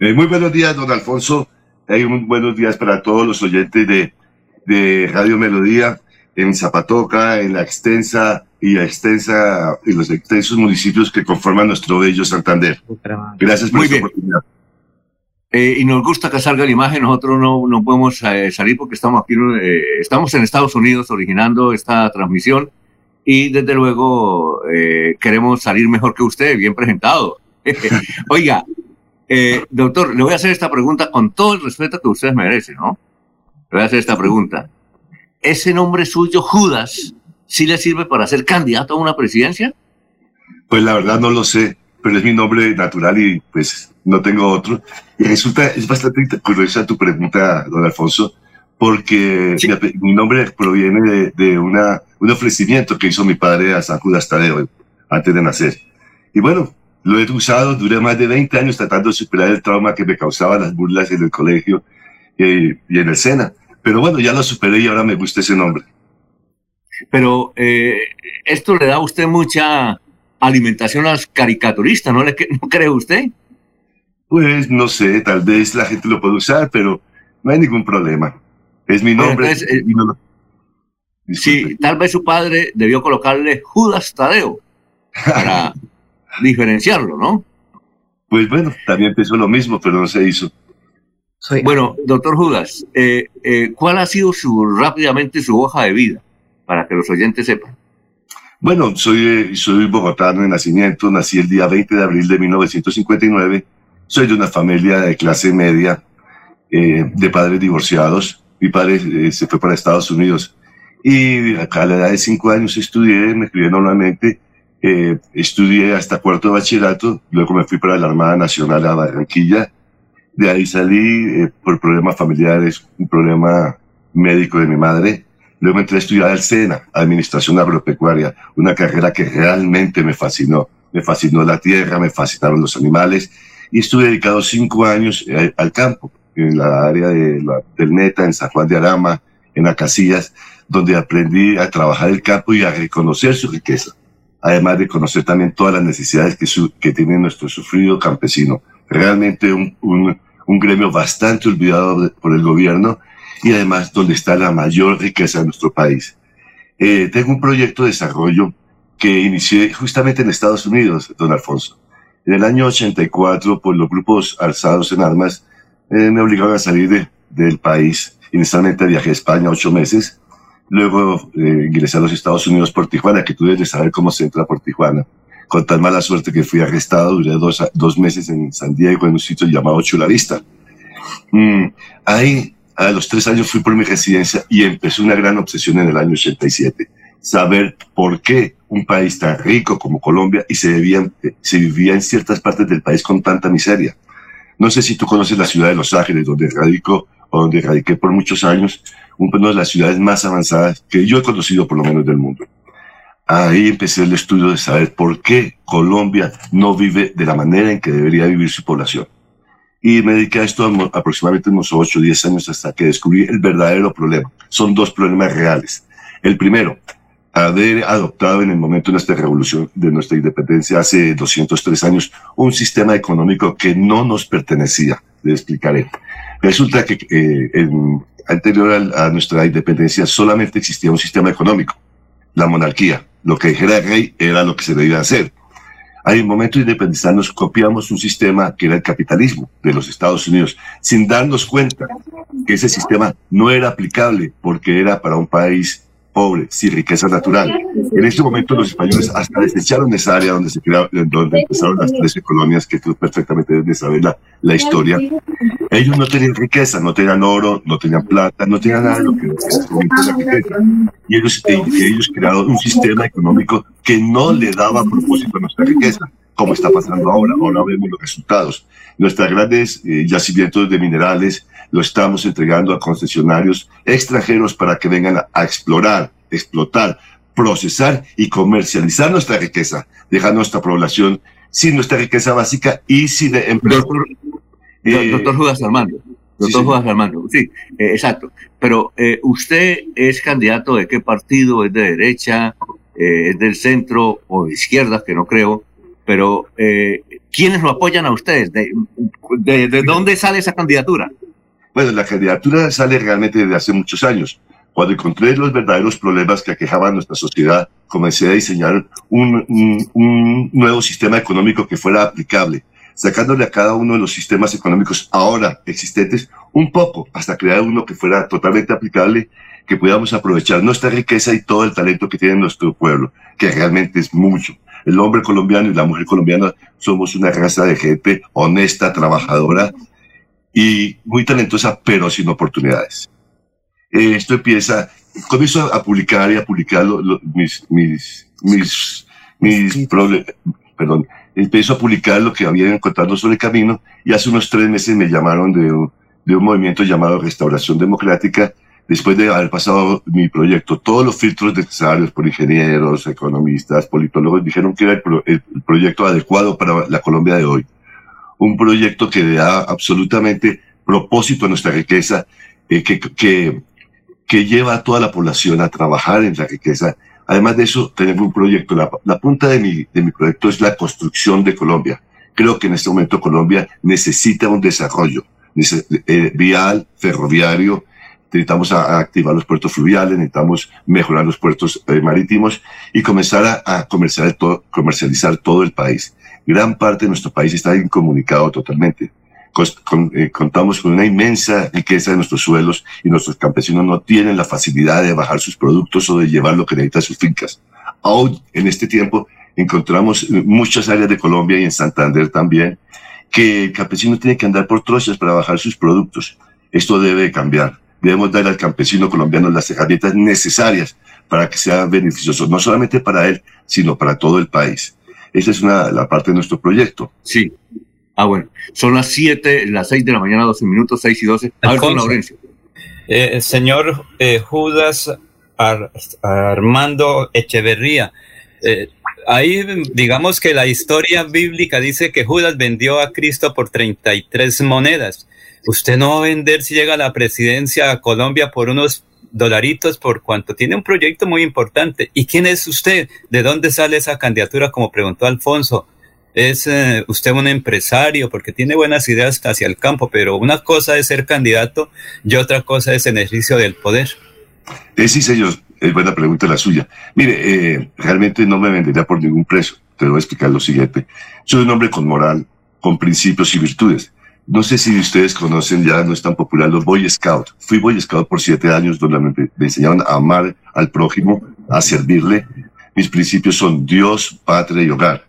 Eh, muy buenos días, don Alfonso. Hay muy buenos días para todos los oyentes de, de Radio Melodía en Zapatoca, en la extensa y la extensa y los extensos municipios que conforman nuestro bello Santander. Gracias por esta oportunidad. Eh, y nos gusta que salga la imagen, nosotros no, no podemos eh, salir porque estamos aquí, eh, estamos en Estados Unidos originando esta transmisión y desde luego queremos salir mejor que usted, bien presentado. Oiga, doctor, le voy a hacer esta pregunta con todo el respeto que usted merece, ¿no? Le voy a hacer esta pregunta. ¿Ese nombre suyo, Judas, sí le sirve para ser candidato a una presidencia? Pues la verdad no lo sé, pero es mi nombre natural y pues no tengo otro. Y resulta, es bastante curiosa tu pregunta, don Alfonso, porque mi, nombre proviene de, una, un ofrecimiento que hizo mi padre a San Judas Tadeo antes de nacer. Y bueno, lo he usado, duré más de 20 años tratando de superar el trauma que me causaban las burlas en el colegio eh, y en el SENA. Pero bueno, ya lo superé y ahora me gusta ese nombre. Pero eh, esto le da a usted mucha alimentación a los caricaturistas, ¿no, le, ¿no cree usted? Pues no sé, tal vez la gente lo puede usar, pero no hay ningún problema. Es mi nombre. Eh, sí, tal vez su padre debió colocarle Judas Tadeo para diferenciarlo, ¿no? Pues bueno, también pensó lo mismo, pero no se hizo. Bueno, doctor Judas, eh, eh, ¿cuál ha sido su rápidamente su hoja de vida para que los oyentes sepan? Bueno, soy, soy bogotano de nacimiento, nací el día 20 de abril de 1959 soy de una familia de clase media, eh, de padres divorciados. Mi padre eh, se fue para Estados Unidos y acá a la edad de cinco años estudié, me estudié normalmente, eh, estudié hasta cuarto de bachillerato, luego me fui para la Armada Nacional a Barranquilla, de ahí salí por problemas familiares, un problema médico de mi madre, luego entré a estudiar al SENA, Administración Agropecuaria, una carrera que realmente me fascinó, me fascinó la tierra, me fascinaron los animales. Y estuve dedicado cinco años eh, al campo, en la área de del Neta, en San Juan de Arama, en Acasillas, donde aprendí a trabajar el campo y a reconocer su riqueza, además de conocer también todas las necesidades que, que tiene nuestro sufrido campesino. Realmente un, un, un gremio bastante olvidado por el gobierno y además donde está la mayor riqueza de nuestro país. Eh, tengo un proyecto de desarrollo que inicié justamente en Estados Unidos, don Alfonso. En el año 84, pues los grupos alzados en armas eh, me obligaron a salir de, del país. Inicialmente viajé a España ocho meses, luego eh, ingresé a los Estados Unidos por Tijuana, que tú debes saber cómo se entra por Tijuana. Con tan mala suerte que fui arrestado, duré dos, dos meses en San Diego, en un sitio llamado Chulavista. Mm, ahí, a los tres años fui por mi residencia y empezó una gran obsesión en el año 87 saber por qué un país tan rico como Colombia y se, se vivía en ciertas partes del país con tanta miseria. No sé si tú conoces la ciudad de Los Ángeles, donde radico donde radiqué por muchos años, una de las ciudades más avanzadas que yo he conocido por lo menos del mundo. Ahí empecé el estudio de saber por qué Colombia no vive de la manera en que debería vivir su población. Y me dediqué a esto aproximadamente unos 8 o 10 años hasta que descubrí el verdadero problema. Son dos problemas reales. El primero, haber adoptado en el momento de nuestra revolución, de nuestra independencia hace 203 años, un sistema económico que no nos pertenecía. Le explicaré. Resulta que eh, anterior a, nuestra independencia solamente existía un sistema económico, la monarquía. Lo que dijera el rey era lo que se debía hacer. Un momento de independizarnos copiamos un sistema que era el capitalismo de los Estados Unidos, sin darnos cuenta que ese sistema no era aplicable porque era para un país pobre, sin riqueza natural. En este momento los españoles hasta desecharon esa área donde se crearon, donde empezaron las 13 colonias que tú perfectamente debes saber la, la, historia. Ellos no tenían riqueza, no tenían oro, no tenían plata, no tenían nada de lo que es la riqueza. Y ellos, eh, ellos crearon un sistema económico que no le daba propósito a nuestra riqueza, como está pasando ahora. Ahora vemos los resultados. Nuestros grandes eh, yacimientos de minerales, lo estamos entregando a concesionarios extranjeros para que vengan a, explorar, explotar, procesar y comercializar nuestra riqueza, dejando a nuestra población sin nuestra riqueza básica y sin empleo. Doctor, eh, doctor Judas Armando. Doctor sí, Judas Armando, sí, eh, exacto. Pero eh, usted es candidato de qué partido, es de derecha, es del centro o de izquierda, que no creo. pero eh, ¿quiénes lo apoyan a ustedes? ¿De, de, dónde sale esa candidatura? Bueno, la candidatura sale realmente desde hace muchos años. Cuando encontré los verdaderos problemas que aquejaban nuestra sociedad, comencé a diseñar un, un, nuevo sistema económico que fuera aplicable, sacándole a cada uno de los sistemas económicos ahora existentes un poco, hasta crear uno que fuera totalmente aplicable, que pudiéramos aprovechar nuestra riqueza y todo el talento que tiene nuestro pueblo, que realmente es mucho. El hombre colombiano y la mujer colombiana somos una raza de gente honesta, trabajadora y muy talentosa, pero sin oportunidades. Eh, esto empieza, comienzo a publicar y a publicar mis, mis, mis, mis perdón, empiezo a publicar lo que había encontrado sobre el camino y hace unos tres meses me llamaron de un, de un movimiento llamado Restauración Democrática, después de haber pasado mi proyecto, todos los filtros necesarios por ingenieros, economistas, politólogos, dijeron que era el, el proyecto adecuado para la Colombia de hoy. Un proyecto que da absolutamente propósito a nuestra riqueza, eh, que, que que lleva a toda la población a trabajar en la riqueza. Además de eso, tenemos un proyecto. La, punta de mi, de mi proyecto es la construcción de Colombia. Creo que en este momento Colombia necesita un desarrollo eh, vial, ferroviario. Necesitamos activar los puertos fluviales, necesitamos mejorar los puertos eh, marítimos y comenzar a, comercializar, comercializar todo el país. Gran parte de nuestro país está incomunicado totalmente. Eh, contamos con una inmensa riqueza de nuestros suelos y nuestros campesinos no tienen la facilidad de bajar sus productos o de llevar lo que necesitan sus fincas. Aún en este tiempo encontramos muchas áreas de Colombia y en Santander también que el campesino tiene que andar por trozos para bajar sus productos. Esto debe cambiar. Debemos dar al campesino colombiano las herramientas necesarias para que sea beneficioso, no solamente para él, sino para todo el país. Esa es una, la parte de nuestro proyecto. Sí, Ah, bueno. Son las 7, las 6 de la mañana, 12 minutos, 6 y 12. A ver, Laurencio. Eh, señor eh, Judas Armando Echeverría, eh, ahí digamos que la historia bíblica dice que Judas vendió a Cristo por 33 monedas. Usted no va a vender si llega a la presidencia a Colombia por unos dolaritos por cuanto tiene un proyecto muy importante. ¿Y quién es usted? ¿De dónde sale esa candidatura? Como preguntó Alfonso es eh, usted un empresario porque tiene buenas ideas hacia el campo, pero una cosa es ser candidato y otra cosa es el ejercicio del poder. Eh, sí, señor, es buena pregunta la suya. Mire, eh, realmente no me vendería por ningún precio. Te voy a explicar lo siguiente. Soy un hombre con moral, con principios y virtudes. No sé si ustedes conocen, ya no es tan popular, los Boy Scouts. Fui Boy Scout por siete años, donde me, me enseñaron a amar al prójimo, a servirle. Mis principios son Dios, patria y hogar.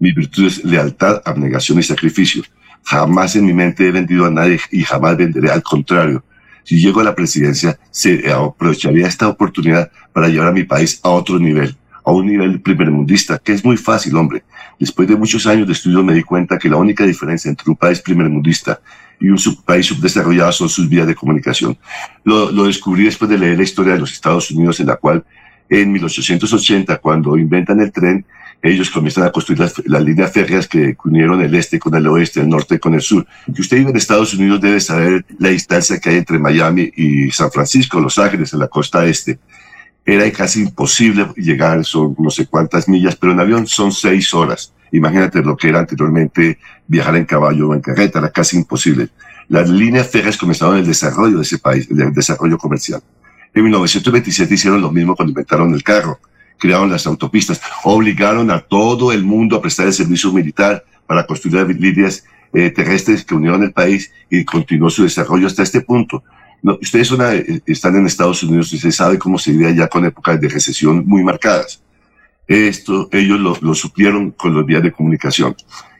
Mi virtud es lealtad, abnegación y sacrificio. Jamás en mi mente he vendido a nadie y jamás venderé. Al contrario, si llego a la presidencia, se aprovecharía esta oportunidad para llevar a mi país a otro nivel, a un nivel primermundista, que es muy fácil, hombre. Después de muchos años de estudio me di cuenta que la única diferencia entre un país primermundista y un país subdesarrollado son sus vías de comunicación. Lo, lo descubrí después de leer la historia de los Estados Unidos, en la cual en 1880, cuando inventan el tren, ellos comienzan a construir las, líneas férreas que unieron el este con el oeste, el norte con el sur. Que usted vive en Estados Unidos debe saber la distancia que hay entre Miami y San Francisco, Los Ángeles, en la costa este. Era casi imposible llegar, son no sé cuántas millas, pero en avión son seis horas. Imagínate lo que era anteriormente viajar en caballo o en carreta, era casi imposible. Las líneas férreas comenzaron el desarrollo de ese país, el desarrollo comercial. En 1927 hicieron lo mismo cuando inventaron el carro crearon las autopistas, obligaron a todo el mundo a prestar el servicio militar para construir líneas eh, terrestres que unieron el país y continuó su desarrollo hasta este punto. No, ustedes están en Estados Unidos y se sabe cómo se vivía ya con épocas de recesión muy marcadas. Esto ellos lo, lo suplieron con los vías de comunicación.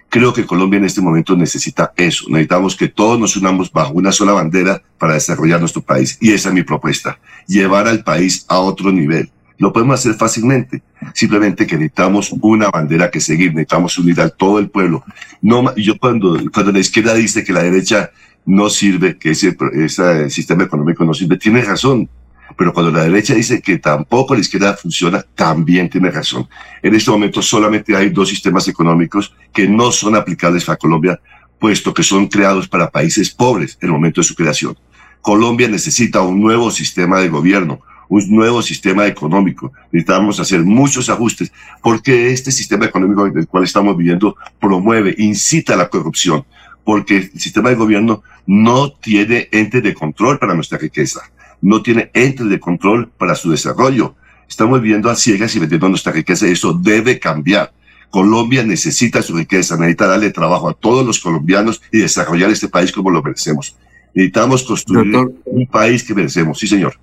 Creo que Colombia en este momento necesita eso. Necesitamos que todos nos unamos bajo una sola bandera para desarrollar nuestro país. Y esa es mi propuesta. Llevar al país a otro nivel. Lo podemos hacer fácilmente. Simplemente que necesitamos una bandera que seguir, necesitamos unir a todo el pueblo. No, yo cuando, cuando la izquierda dice que la derecha no sirve, que ese, ese sistema económico no sirve, tiene razón. Pero cuando la derecha dice que tampoco la izquierda funciona, también tiene razón. En este momento solamente hay dos sistemas económicos que no son aplicables a Colombia, puesto que son creados para países pobres en el momento de su creación. Colombia necesita un nuevo sistema de gobierno, un nuevo sistema económico. Necesitamos hacer muchos ajustes porque este sistema económico en el cual estamos viviendo promueve, incita a la corrupción, porque el sistema de gobierno no tiene entes de control para nuestra riqueza, no tiene entes de control para su desarrollo. Estamos viviendo a ciegas y vendiendo nuestra riqueza y eso debe cambiar. Colombia necesita su riqueza, necesita darle trabajo a todos los colombianos y desarrollar este país como lo merecemos. Necesitamos construir un país que merecemos. Sí, señor.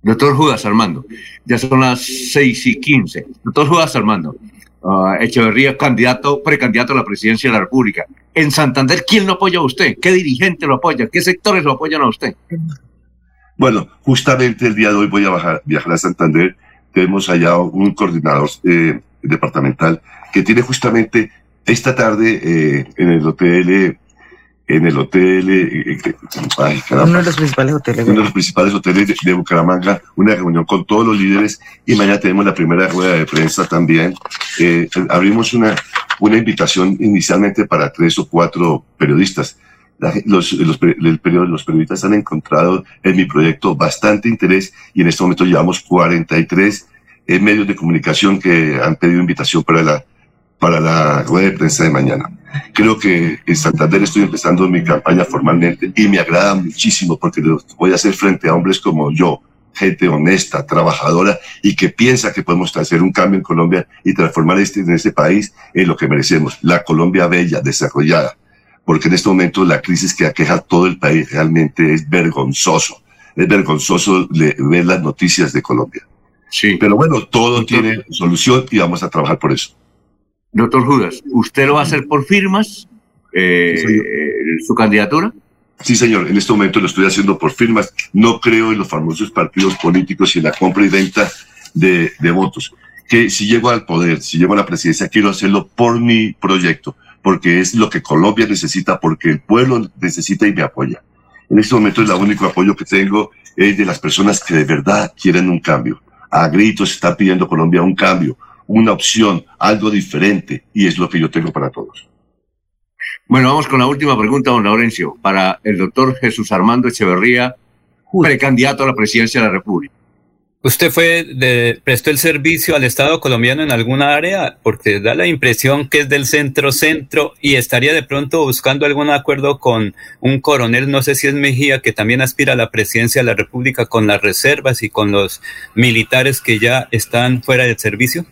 Doctor Judas Armando, ya son las seis y quince. Doctor Judas Armando, uh, Echeverría, candidato, precandidato a la presidencia de la República. En Santander, ¿quién lo apoya a usted? ¿Qué dirigente lo apoya? ¿Qué sectores lo apoyan a usted? Bueno, justamente el día de hoy voy a viajar a Santander. Tenemos allá un coordinador eh, departamental que tiene justamente esta tarde eh, en el hotel en el hotel, eh, eh, uno de los principales hoteles, uno de los principales hoteles de, Bucaramanga, una reunión con todos los líderes y mañana tenemos la primera rueda de prensa también. Eh, abrimos una, una invitación inicialmente para tres o cuatro periodistas. los, los, el periodo, los periodistas han encontrado en mi proyecto bastante interés y en este momento llevamos 43 medios de comunicación que han pedido invitación para la para la rueda de prensa de mañana. Creo que en Santander estoy empezando mi campaña formalmente y me agrada muchísimo porque voy a hacer frente a hombres como yo, gente honesta, trabajadora y que piensa que podemos hacer un cambio en Colombia y transformar este, en este país en lo que merecemos, la Colombia bella, desarrollada. Porque en este momento la crisis que aqueja a todo el país realmente es vergonzoso. Es vergonzoso ver las noticias de Colombia. Sí. Pero bueno, todo tiene solución y vamos a trabajar por eso. Doctor Judas, ¿usted lo va a hacer por firmas, eh, su candidatura? Sí, señor, en este momento lo estoy haciendo por firmas. No creo en los famosos partidos políticos y en la compra y venta de, de votos. Que si llego al poder, si llego a la presidencia, quiero hacerlo por mi proyecto, porque es lo que Colombia necesita, porque el pueblo necesita y me apoya. En este momento el único apoyo que tengo es de las personas que de verdad quieren un cambio. A gritos está pidiendo Colombia un cambio, una opción, algo diferente, y es lo que yo tengo para todos. Bueno, vamos con la última pregunta, don Laurencio, para el doctor Jesús Armando Echeverría, precandidato a la presidencia de la República. ¿Usted fue de, prestó el servicio al Estado colombiano en alguna área? Porque da la impresión que es del centro-centro y estaría de pronto buscando algún acuerdo con un coronel, no sé si es Mejía, que también aspira a la presidencia de la República con las reservas y con los militares que ya están fuera del servicio.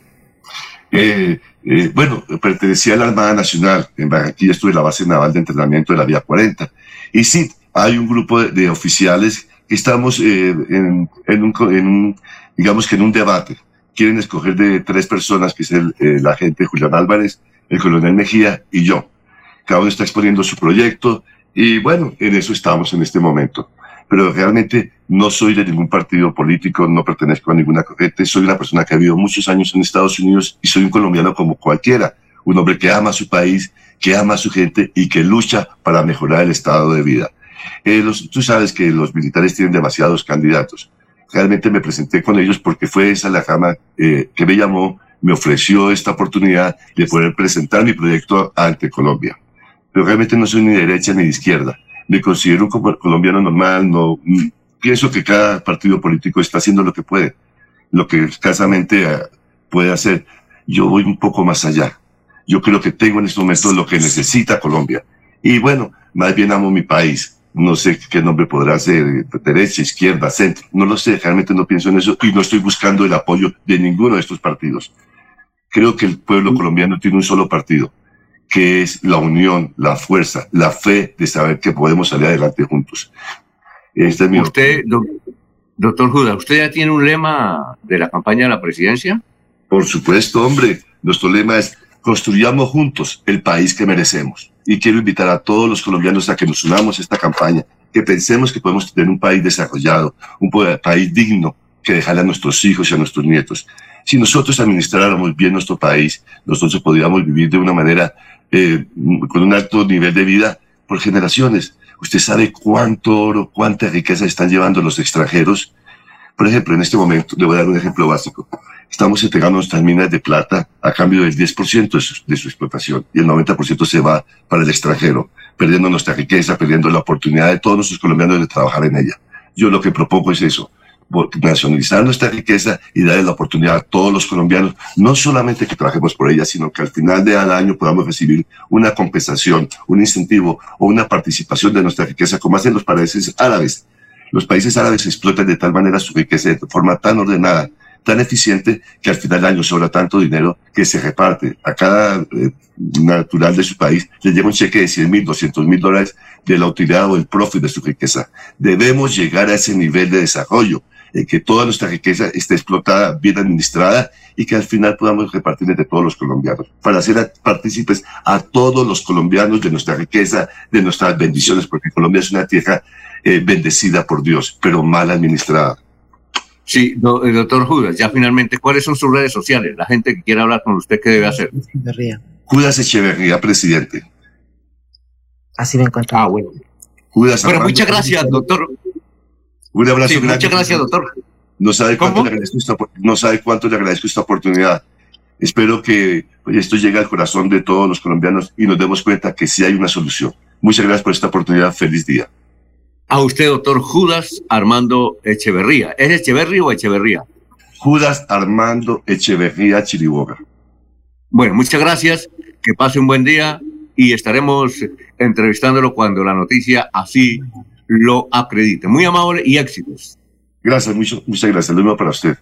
Eh, eh, bueno, pertenecía a la Armada Nacional. En Barranquilla estuve en la base naval de entrenamiento de la Vía 40. Y sí, hay un grupo de, oficiales que estamos eh, en, un, digamos que en un debate. Quieren escoger de tres personas, que es el, el agente Julián Álvarez, el coronel Mejía y yo. Cada uno está exponiendo su proyecto y bueno, en eso estamos en este momento pero realmente no soy de ningún partido político, no pertenezco a ninguna corriente, soy una persona que ha vivido muchos años en Estados Unidos y soy un colombiano como cualquiera, un hombre que ama su país, que ama a su gente y que lucha para mejorar el estado de vida. Eh, los, tú sabes que los militares tienen demasiados candidatos. Realmente me presenté con ellos porque fue esa la cama eh, que me llamó, me ofreció esta oportunidad de poder presentar mi proyecto ante Colombia. Pero realmente no soy ni de derecha ni de izquierda me considero un colombiano normal, no, mm, pienso que cada partido político está haciendo lo que puede, lo que escasamente eh, puede hacer. Yo voy un poco más allá. Yo creo que tengo en este momento lo que necesita Colombia. Y bueno, más bien amo mi país. No sé qué nombre podrá ser, derecha, izquierda, centro. No lo sé, realmente no pienso en eso y no estoy buscando el apoyo de ninguno de estos partidos. Creo que el pueblo colombiano tiene un solo partido que es la unión, la fuerza, la fe de saber que podemos salir adelante juntos. Este es usted, doctor Judas, ¿usted ya tiene un lema de la campaña de la presidencia? Por supuesto, hombre. Nuestro lema es construyamos juntos el país que merecemos. Y quiero invitar a todos los colombianos a que nos unamos a esta campaña, que pensemos que podemos tener un país desarrollado, un país digno que dejarle a nuestros hijos y a nuestros nietos. Si nosotros administráramos bien nuestro país, nosotros podríamos vivir de una manera eh, con un alto nivel de vida por generaciones. Usted sabe cuánto oro, cuánta riqueza están llevando los extranjeros. Por ejemplo, en este momento, le voy a dar un ejemplo básico. Estamos entregando nuestras minas de plata a cambio del 10% de su, de su explotación y el 90% se va para el extranjero, perdiendo nuestra riqueza, perdiendo la oportunidad de todos nuestros colombianos de trabajar en ella. Yo lo que propongo es eso, nacionalizar nuestra riqueza y darle la oportunidad a todos los colombianos, no solamente que trabajemos por ella, sino que al final de cada año podamos recibir una compensación, un incentivo o una participación de nuestra riqueza, como hacen los países árabes. Los países árabes explotan de tal manera su riqueza de forma tan ordenada, tan eficiente, que al final del año sobra tanto dinero que se reparte. A cada eh, natural de su país le llega un cheque de 100 mil, 200 mil dólares de la utilidad o el profit de su riqueza. Debemos llegar a ese nivel de desarrollo eh, que toda nuestra riqueza esté explotada, bien administrada y que al final podamos repartir entre todos los colombianos, para hacer partícipes a todos los colombianos de nuestra riqueza, de nuestras bendiciones, porque Colombia es una tierra eh, bendecida por Dios, pero mal administrada. Sí, eh, doctor Judas, ya finalmente, ¿cuáles son sus redes sociales? La gente que quiera hablar con usted, ¿qué debe hacer? Judas Echeverría, presidente. Así me encuentro. Ah, bueno. Judas bueno, muchas gracias, doctor. Un abrazo grande. Muchas gracias, doctor. No sabe, cuánto le agradezco esta, no sabe cuánto le agradezco esta oportunidad. Espero que esto llegue al corazón de todos los colombianos y nos demos cuenta que sí hay una solución. Muchas gracias por esta oportunidad. Feliz día. A usted, doctor Judas Armando Echeverría. ¿Es Echeverría o Echeverría? Judas Armando Echeverría Chiriboga. Bueno, muchas gracias. Que pase un buen día y estaremos entrevistándolo cuando la noticia así lo acredite. Muy amable y éxitos. Gracias, mucho, muchas gracias. Lo mismo para usted.